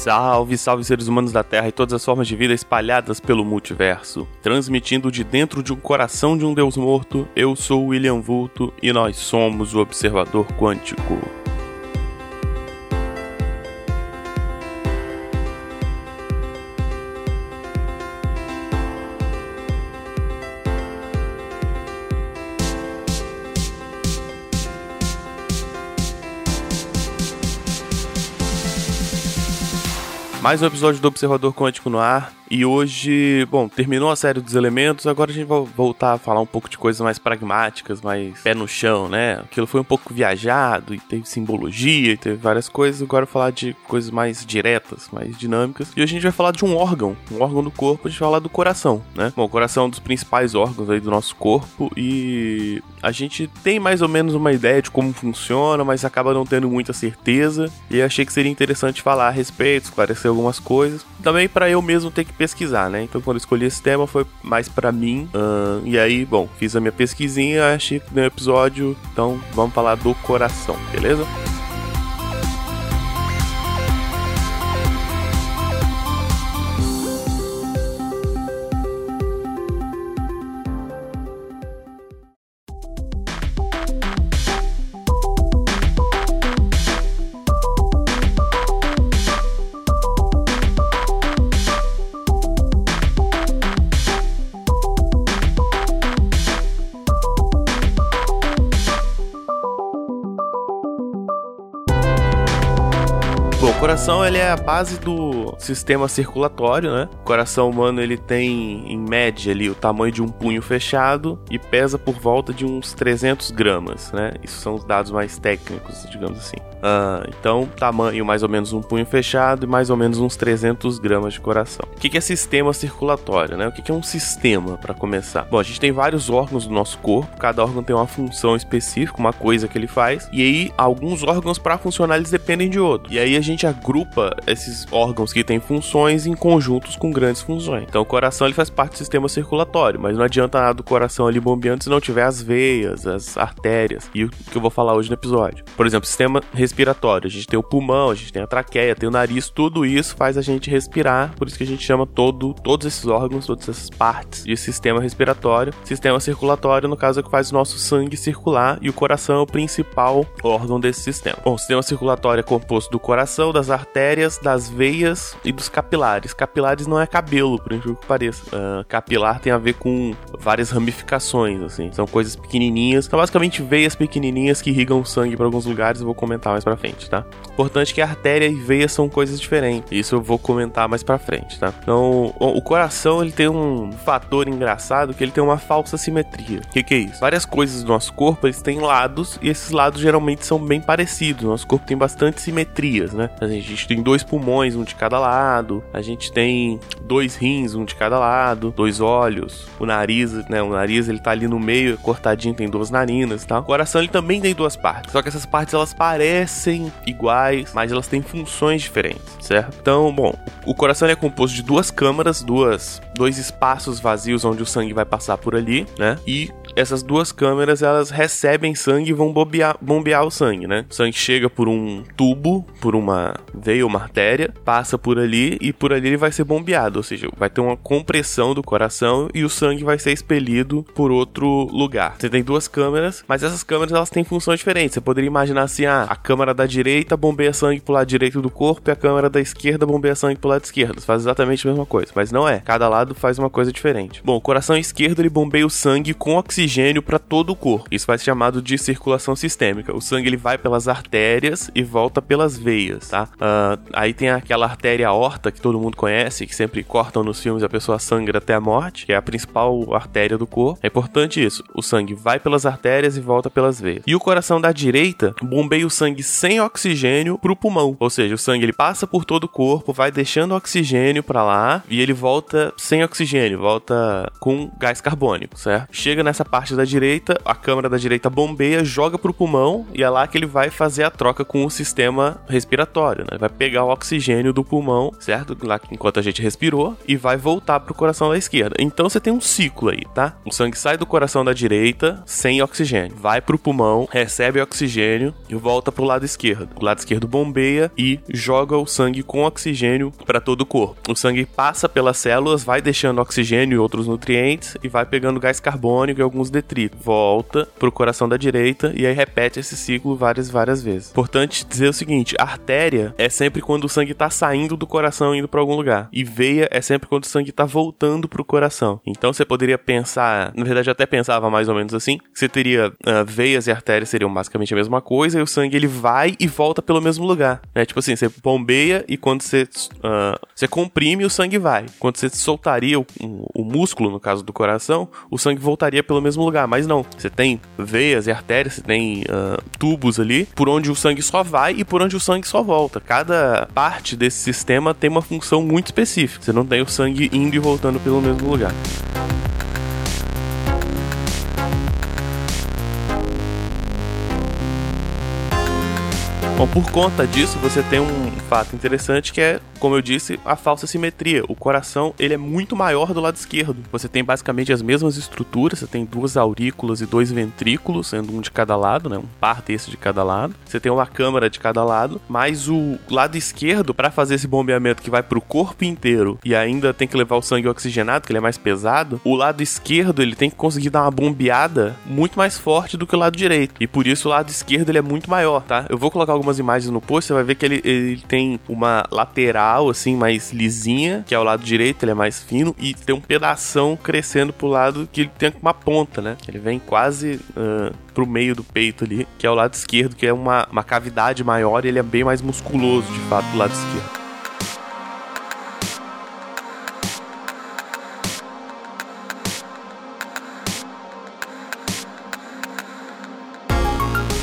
Salve, salve seres humanos da Terra e todas as formas de vida espalhadas pelo multiverso. Transmitindo de dentro de um coração de um Deus morto, eu sou William Vulto e nós somos o Observador Quântico. Mais um episódio do Observador Quântico no ar. E hoje, bom, terminou a série dos elementos, agora a gente vai voltar a falar um pouco de coisas mais pragmáticas, mais pé no chão, né? Aquilo foi um pouco viajado e teve simbologia e teve várias coisas, agora falar de coisas mais diretas, mais dinâmicas. E hoje a gente vai falar de um órgão, um órgão do corpo, a gente vai falar do coração, né? Bom, o coração é um dos principais órgãos aí do nosso corpo e a gente tem mais ou menos uma ideia de como funciona, mas acaba não tendo muita certeza. E achei que seria interessante falar a respeito, esclarecer algumas coisas. Também para eu mesmo ter que pesquisar, né? Então quando eu escolhi esse tema foi mais para mim. Uh, e aí, bom, fiz a minha pesquisinha, achei no episódio. Então vamos falar do coração, beleza? Coração ele é a base do sistema circulatório, né? O coração humano ele tem em média ali o tamanho de um punho fechado e pesa por volta de uns 300 gramas, né? Isso são os dados mais técnicos, digamos assim. Uh, então, tamanho mais ou menos um punho fechado e mais ou menos uns 300 gramas de coração. O que é sistema circulatório, né? O que é um sistema, para começar? Bom, a gente tem vários órgãos do nosso corpo, cada órgão tem uma função específica, uma coisa que ele faz, e aí alguns órgãos para funcionar eles dependem de outro. E aí a gente agrupa esses órgãos que têm funções em conjuntos com grandes funções. Então, o coração ele faz parte do sistema circulatório, mas não adianta nada do coração ali bombeando se não tiver as veias, as artérias, e o que eu vou falar hoje no episódio. Por exemplo, sistema respiratório. A gente tem o pulmão, a gente tem a traqueia, tem o nariz, tudo isso faz a gente respirar, por isso que a gente chama todo, todos esses órgãos, todas essas partes de sistema respiratório. Sistema circulatório, no caso, é o que faz o nosso sangue circular e o coração é o principal órgão desse sistema. Bom, o sistema circulatório é composto do coração, das artérias, das veias e dos capilares. Capilares não é cabelo, por incrível que pareça. Uh, capilar tem a ver com várias ramificações, assim. São coisas pequenininhas. São basicamente veias pequenininhas que irrigam o sangue para alguns lugares. Eu vou comentar mais pra frente, tá? Importante que artéria e veia são coisas diferentes. Isso eu vou comentar mais pra frente, tá? Então, o coração ele tem um fator engraçado que ele tem uma falsa simetria. O que, que é isso? Várias coisas do nosso corpo eles têm lados e esses lados geralmente são bem parecidos. Nosso corpo tem bastante simetrias, né? A gente tem dois pulmões, um de cada lado. A gente tem dois rins, um de cada lado, dois olhos, o nariz, né? O nariz ele tá ali no meio, cortadinho, tem duas narinas, tá? O coração ele também tem duas partes. Só que essas partes elas parecem iguais, mas elas têm funções diferentes, certo? Então, bom, o coração é composto de duas câmaras, duas dois espaços vazios onde o sangue vai passar por ali, né? E essas duas câmeras elas recebem sangue e vão bombear, bombear o sangue, né? O sangue chega por um tubo, por uma veia uma artéria, passa por ali e por ali ele vai ser bombeado, ou seja, vai ter uma compressão do coração e o sangue vai ser expelido por outro lugar. Você tem duas câmeras, mas essas câmeras elas têm funções diferentes. Você poderia imaginar assim, ah, a câmera da direita bombeia sangue pro lado direito do corpo e a câmera da esquerda bombeia sangue pro lado esquerdo. Faz exatamente a mesma coisa, mas não é. Cada lado faz uma coisa diferente. Bom, o coração esquerdo ele bombeia o sangue com oxigênio oxigênio para todo o corpo. Isso vai ser chamado de circulação sistêmica. O sangue ele vai pelas artérias e volta pelas veias, tá? Uh, aí tem aquela artéria aorta que todo mundo conhece, que sempre cortam nos filmes a pessoa sangra até a morte, que é a principal artéria do corpo. É importante isso. O sangue vai pelas artérias e volta pelas veias. E o coração da direita bombeia o sangue sem oxigênio pro pulmão. Ou seja, o sangue ele passa por todo o corpo, vai deixando oxigênio para lá e ele volta sem oxigênio, volta com gás carbônico, certo? Chega nessa parte da direita, a câmara da direita bombeia, joga pro pulmão e é lá que ele vai fazer a troca com o sistema respiratório, né? Vai pegar o oxigênio do pulmão, certo? Lá enquanto a gente respirou e vai voltar pro coração da esquerda. Então você tem um ciclo aí, tá? O sangue sai do coração da direita sem oxigênio, vai pro pulmão, recebe oxigênio e volta pro lado esquerdo. O lado esquerdo bombeia e joga o sangue com oxigênio para todo o corpo. O sangue passa pelas células, vai deixando oxigênio e outros nutrientes e vai pegando gás carbônico e alguns detritos. Volta pro coração da direita e aí repete esse ciclo várias várias vezes. Importante dizer o seguinte, artéria é sempre quando o sangue tá saindo do coração indo para algum lugar e veia é sempre quando o sangue tá voltando pro coração. Então você poderia pensar, na verdade eu até pensava mais ou menos assim, que você teria uh, veias e artérias seriam basicamente a mesma coisa e o sangue ele vai e volta pelo mesmo lugar, né? Tipo assim, você bombeia e quando você uh, você comprime o sangue vai. Quando você soltaria o, músculo, no caso do coração, o sangue voltaria pelo mesmo lugar. Mas não, você tem veias e artérias, você tem uh, tubos ali por onde o sangue só vai e por onde o sangue só volta. Cada parte desse sistema tem uma função muito específica. Você não tem o sangue indo e voltando pelo mesmo lugar. Bom, por conta disso, você tem um fato interessante que é, como eu disse, a falsa simetria. O coração, ele é muito maior do lado esquerdo. Você tem basicamente as mesmas estruturas, você tem duas aurículas e dois ventrículos, sendo um de cada lado, né? Um par desse de cada lado. Você tem uma câmara de cada lado, mas o lado esquerdo, para fazer esse bombeamento que vai pro corpo inteiro e ainda tem que levar o sangue oxigenado, que ele é mais pesado, o lado esquerdo, ele tem que conseguir dar uma bombeada muito mais forte do que o lado direito. E por isso o lado esquerdo ele é muito maior, tá? Eu vou colocar algumas algumas imagens no post, você vai ver que ele, ele tem uma lateral, assim, mais lisinha, que é o lado direito, ele é mais fino, e tem um pedação crescendo pro lado que ele tem uma ponta, né? Ele vem quase uh, pro meio do peito ali, que é o lado esquerdo, que é uma, uma cavidade maior e ele é bem mais musculoso, de fato, do lado esquerdo.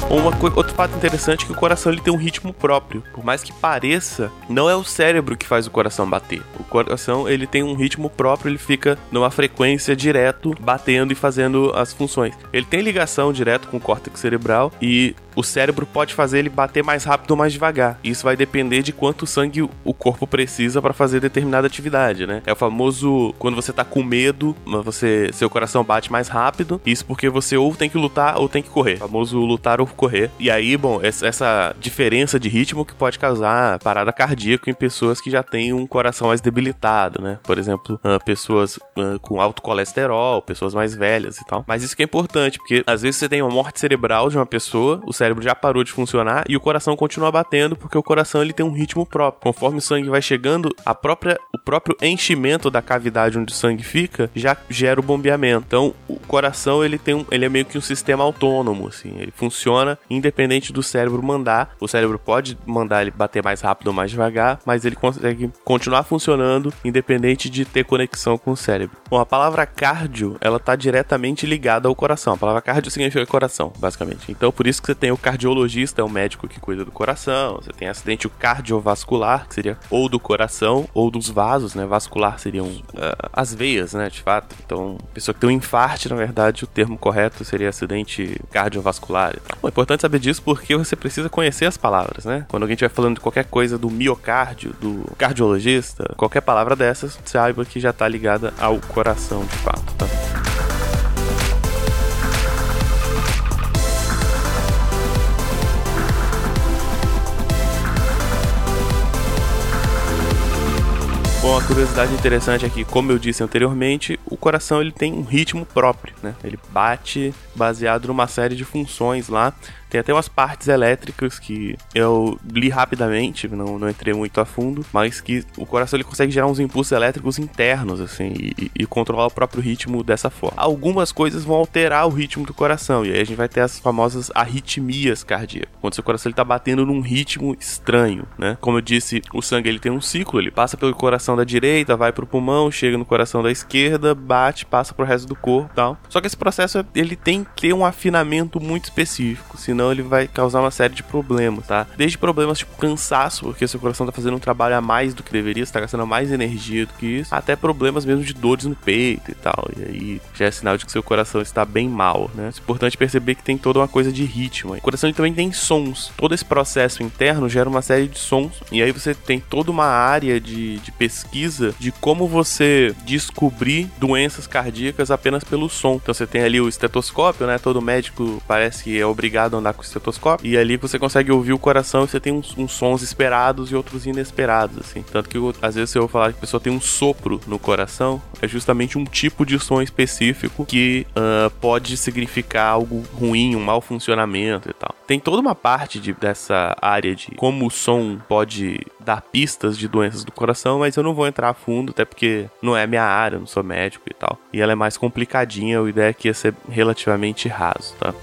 Uma, outro fato interessante é que o coração ele tem um ritmo próprio. Por mais que pareça, não é o cérebro que faz o coração bater. O coração ele tem um ritmo próprio, ele fica numa frequência direto, batendo e fazendo as funções. Ele tem ligação direto com o córtex cerebral e o cérebro pode fazer ele bater mais rápido ou mais devagar. Isso vai depender de quanto sangue o corpo precisa para fazer determinada atividade, né? É o famoso quando você tá com medo, você seu coração bate mais rápido. Isso porque você ou tem que lutar ou tem que correr. O famoso lutar ou correr. E aí, bom, essa diferença de ritmo que pode causar parada cardíaca em pessoas que já têm um coração mais debilitado, né? Por exemplo, pessoas com alto colesterol, pessoas mais velhas e tal. Mas isso que é importante, porque às vezes você tem uma morte cerebral de uma pessoa, o cérebro cérebro já parou de funcionar e o coração continua batendo porque o coração ele tem um ritmo próprio. Conforme o sangue vai chegando, a própria, o próprio enchimento da cavidade onde o sangue fica já gera o bombeamento. Então, o coração ele tem um, ele é meio que um sistema autônomo, assim, ele funciona independente do cérebro mandar. O cérebro pode mandar ele bater mais rápido ou mais devagar, mas ele consegue continuar funcionando independente de ter conexão com o cérebro. Bom, a palavra cardio, ela tá diretamente ligada ao coração. A palavra cardio significa coração, basicamente. Então, por isso que você tem o o cardiologista, é o médico que cuida do coração. Você tem acidente cardiovascular, que seria ou do coração ou dos vasos, né? Vascular seriam uh, as veias, né? De fato. Então, pessoa que tem um infarte, na verdade, o termo correto seria acidente cardiovascular. Bom, é importante saber disso porque você precisa conhecer as palavras, né? Quando alguém estiver falando de qualquer coisa do miocárdio, do cardiologista, qualquer palavra dessas, saiba que já está ligada ao coração, de fato, tá? Bom, a curiosidade interessante é que, como eu disse anteriormente, o coração ele tem um ritmo próprio, né? Ele bate baseado numa série de funções lá tem até umas partes elétricas que eu li rapidamente, não, não entrei muito a fundo, mas que o coração ele consegue gerar uns impulsos elétricos internos, assim, e, e controlar o próprio ritmo dessa forma. Algumas coisas vão alterar o ritmo do coração, e aí a gente vai ter as famosas arritmias cardíacas, quando seu coração ele tá batendo num ritmo estranho, né? Como eu disse, o sangue ele tem um ciclo, ele passa pelo coração da direita, vai pro pulmão, chega no coração da esquerda, bate, passa pro resto do corpo, tal. Só que esse processo ele tem que ter um afinamento muito específico, senão ele vai causar uma série de problemas, tá? Desde problemas tipo cansaço, porque seu coração tá fazendo um trabalho a mais do que deveria, você tá gastando mais energia do que isso, até problemas mesmo de dores no peito e tal. E aí já é sinal de que seu coração está bem mal, né? É importante perceber que tem toda uma coisa de ritmo. O coração também tem sons. Todo esse processo interno gera uma série de sons, e aí você tem toda uma área de, de pesquisa de como você descobrir doenças cardíacas apenas pelo som. Então você tem ali o estetoscópio, né? Todo médico parece que é obrigado a andar com o estetoscópio, e ali você consegue ouvir o coração e você tem uns, uns sons esperados e outros inesperados, assim. Tanto que às vezes eu vou falar que a pessoa tem um sopro no coração, é justamente um tipo de som específico que uh, pode significar algo ruim, um mau funcionamento e tal. Tem toda uma parte de, dessa área de como o som pode dar pistas de doenças do coração, mas eu não vou entrar a fundo, até porque não é minha área, não sou médico e tal. E ela é mais complicadinha, a ideia é ser relativamente raso, tá?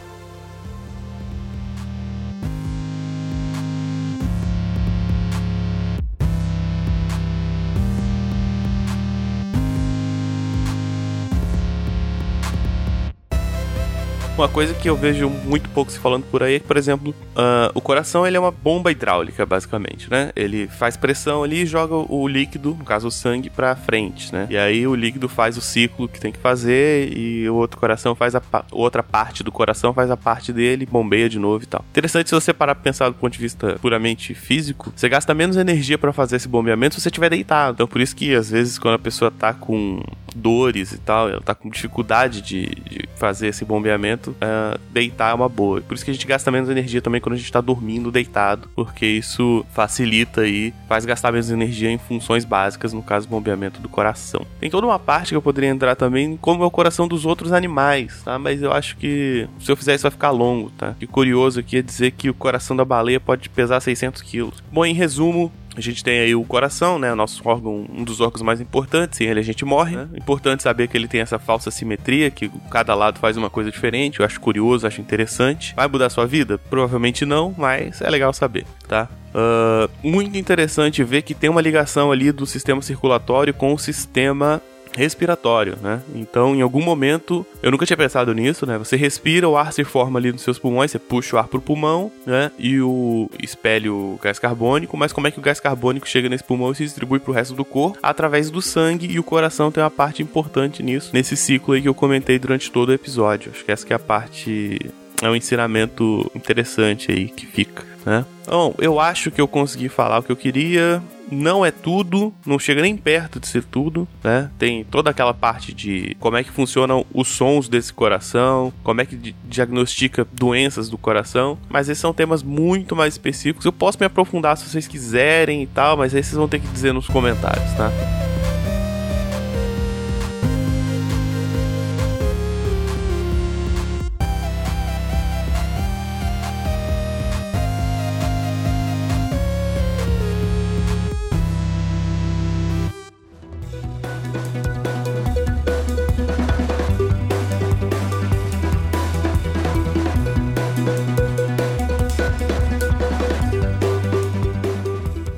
Uma coisa que eu vejo muito pouco se falando por aí é que, por exemplo, uh, o coração ele é uma bomba hidráulica, basicamente, né? Ele faz pressão ali e joga o líquido, no caso o sangue, pra frente, né? E aí o líquido faz o ciclo que tem que fazer e o outro coração faz a outra parte do coração faz a parte dele, bombeia de novo e tal. Interessante se você parar pra pensar do ponto de vista puramente físico, você gasta menos energia para fazer esse bombeamento se você estiver deitado. Então por isso que às vezes quando a pessoa tá com dores e tal, ela tá com dificuldade de, de fazer esse bombeamento, uh, deitar é uma boa. Por isso que a gente gasta menos energia também quando a gente tá dormindo deitado, porque isso facilita aí, faz gastar menos energia em funções básicas, no caso, bombeamento do coração. Tem toda uma parte que eu poderia entrar também, como é o coração dos outros animais, tá? Mas eu acho que se eu fizer isso vai ficar longo, tá? E curioso aqui é dizer que o coração da baleia pode pesar 600 quilos. Bom, em resumo, a gente tem aí o coração, né? O nosso órgão, um dos órgãos mais importantes. Sem ele a gente morre. Né? Importante saber que ele tem essa falsa simetria, que cada lado faz uma coisa diferente. Eu acho curioso, acho interessante. Vai mudar sua vida? Provavelmente não, mas é legal saber, tá? Uh, muito interessante ver que tem uma ligação ali do sistema circulatório com o sistema respiratório, né? Então, em algum momento, eu nunca tinha pensado nisso, né? Você respira, o ar se forma ali nos seus pulmões, você puxa o ar pro pulmão, né? E o espelha o gás carbônico, mas como é que o gás carbônico chega nesse pulmão e se distribui pro resto do corpo? Através do sangue, e o coração tem uma parte importante nisso, nesse ciclo aí que eu comentei durante todo o episódio. Acho que essa que é a parte é um ensinamento interessante aí que fica, né? Bom, eu acho que eu consegui falar o que eu queria não é tudo, não chega nem perto de ser tudo, né? Tem toda aquela parte de como é que funcionam os sons desse coração, como é que diagnostica doenças do coração, mas esses são temas muito mais específicos. Eu posso me aprofundar se vocês quiserem e tal, mas aí vocês vão ter que dizer nos comentários, tá?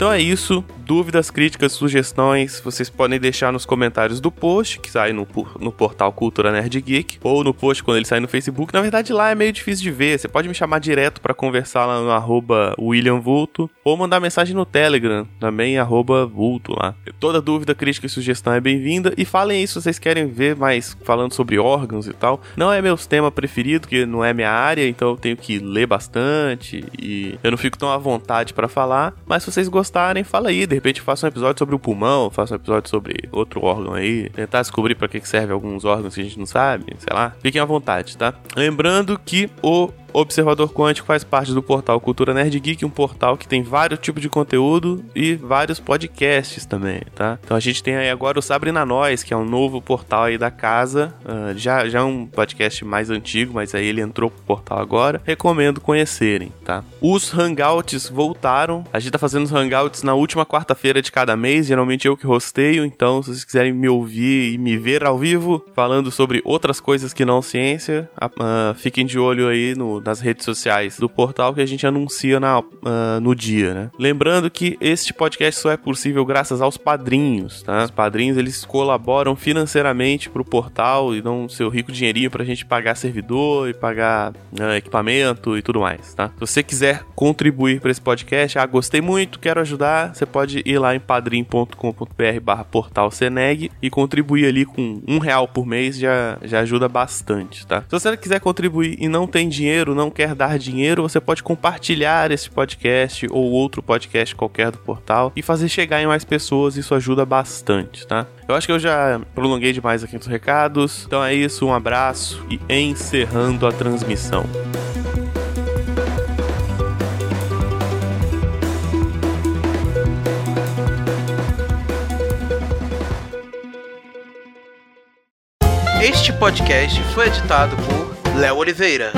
Então é isso dúvidas, críticas, sugestões, vocês podem deixar nos comentários do post, que sai no, no portal Cultura Nerd Geek, ou no post quando ele sai no Facebook. Na verdade, lá é meio difícil de ver. Você pode me chamar direto para conversar lá no arroba William Vulto, ou mandar mensagem no Telegram, também arroba Vulto lá. Toda dúvida, crítica e sugestão é bem-vinda. E falem aí se vocês querem ver mais falando sobre órgãos e tal. Não é meu tema preferido, que não é minha área, então eu tenho que ler bastante e eu não fico tão à vontade para falar. Mas se vocês gostarem, fala aí, de repente faça um episódio sobre o pulmão, faça um episódio sobre outro órgão aí, tentar descobrir para que serve alguns órgãos que a gente não sabe, sei lá. Fiquem à vontade, tá? Lembrando que o Observador Quântico faz parte do portal Cultura Nerd Geek, um portal que tem vários tipos de conteúdo e vários podcasts também, tá? Então a gente tem aí agora o Sabrina Nós, que é um novo portal aí da casa, uh, já, já é um podcast mais antigo, mas aí ele entrou pro portal agora. Recomendo conhecerem, tá? Os Hangouts voltaram, a gente tá fazendo os Hangouts na última quarta-feira de cada mês, geralmente eu que rosteio, então se vocês quiserem me ouvir e me ver ao vivo, falando sobre outras coisas que não ciência, uh, fiquem de olho aí no nas redes sociais do portal que a gente anuncia na, uh, no dia, né? Lembrando que este podcast só é possível graças aos padrinhos, tá? Os padrinhos, eles colaboram financeiramente pro portal e dão seu rico dinheirinho pra gente pagar servidor e pagar uh, equipamento e tudo mais, tá? Se você quiser contribuir para esse podcast, ah, gostei muito, quero ajudar, você pode ir lá em padrim.com.br barra portal Seneg e contribuir ali com um real por mês já, já ajuda bastante, tá? Se você quiser contribuir e não tem dinheiro, não quer dar dinheiro, você pode compartilhar esse podcast ou outro podcast qualquer do portal e fazer chegar em mais pessoas, isso ajuda bastante, tá? Eu acho que eu já prolonguei demais aqui nos recados. Então é isso, um abraço e encerrando a transmissão. Este podcast foi editado por Léo Oliveira.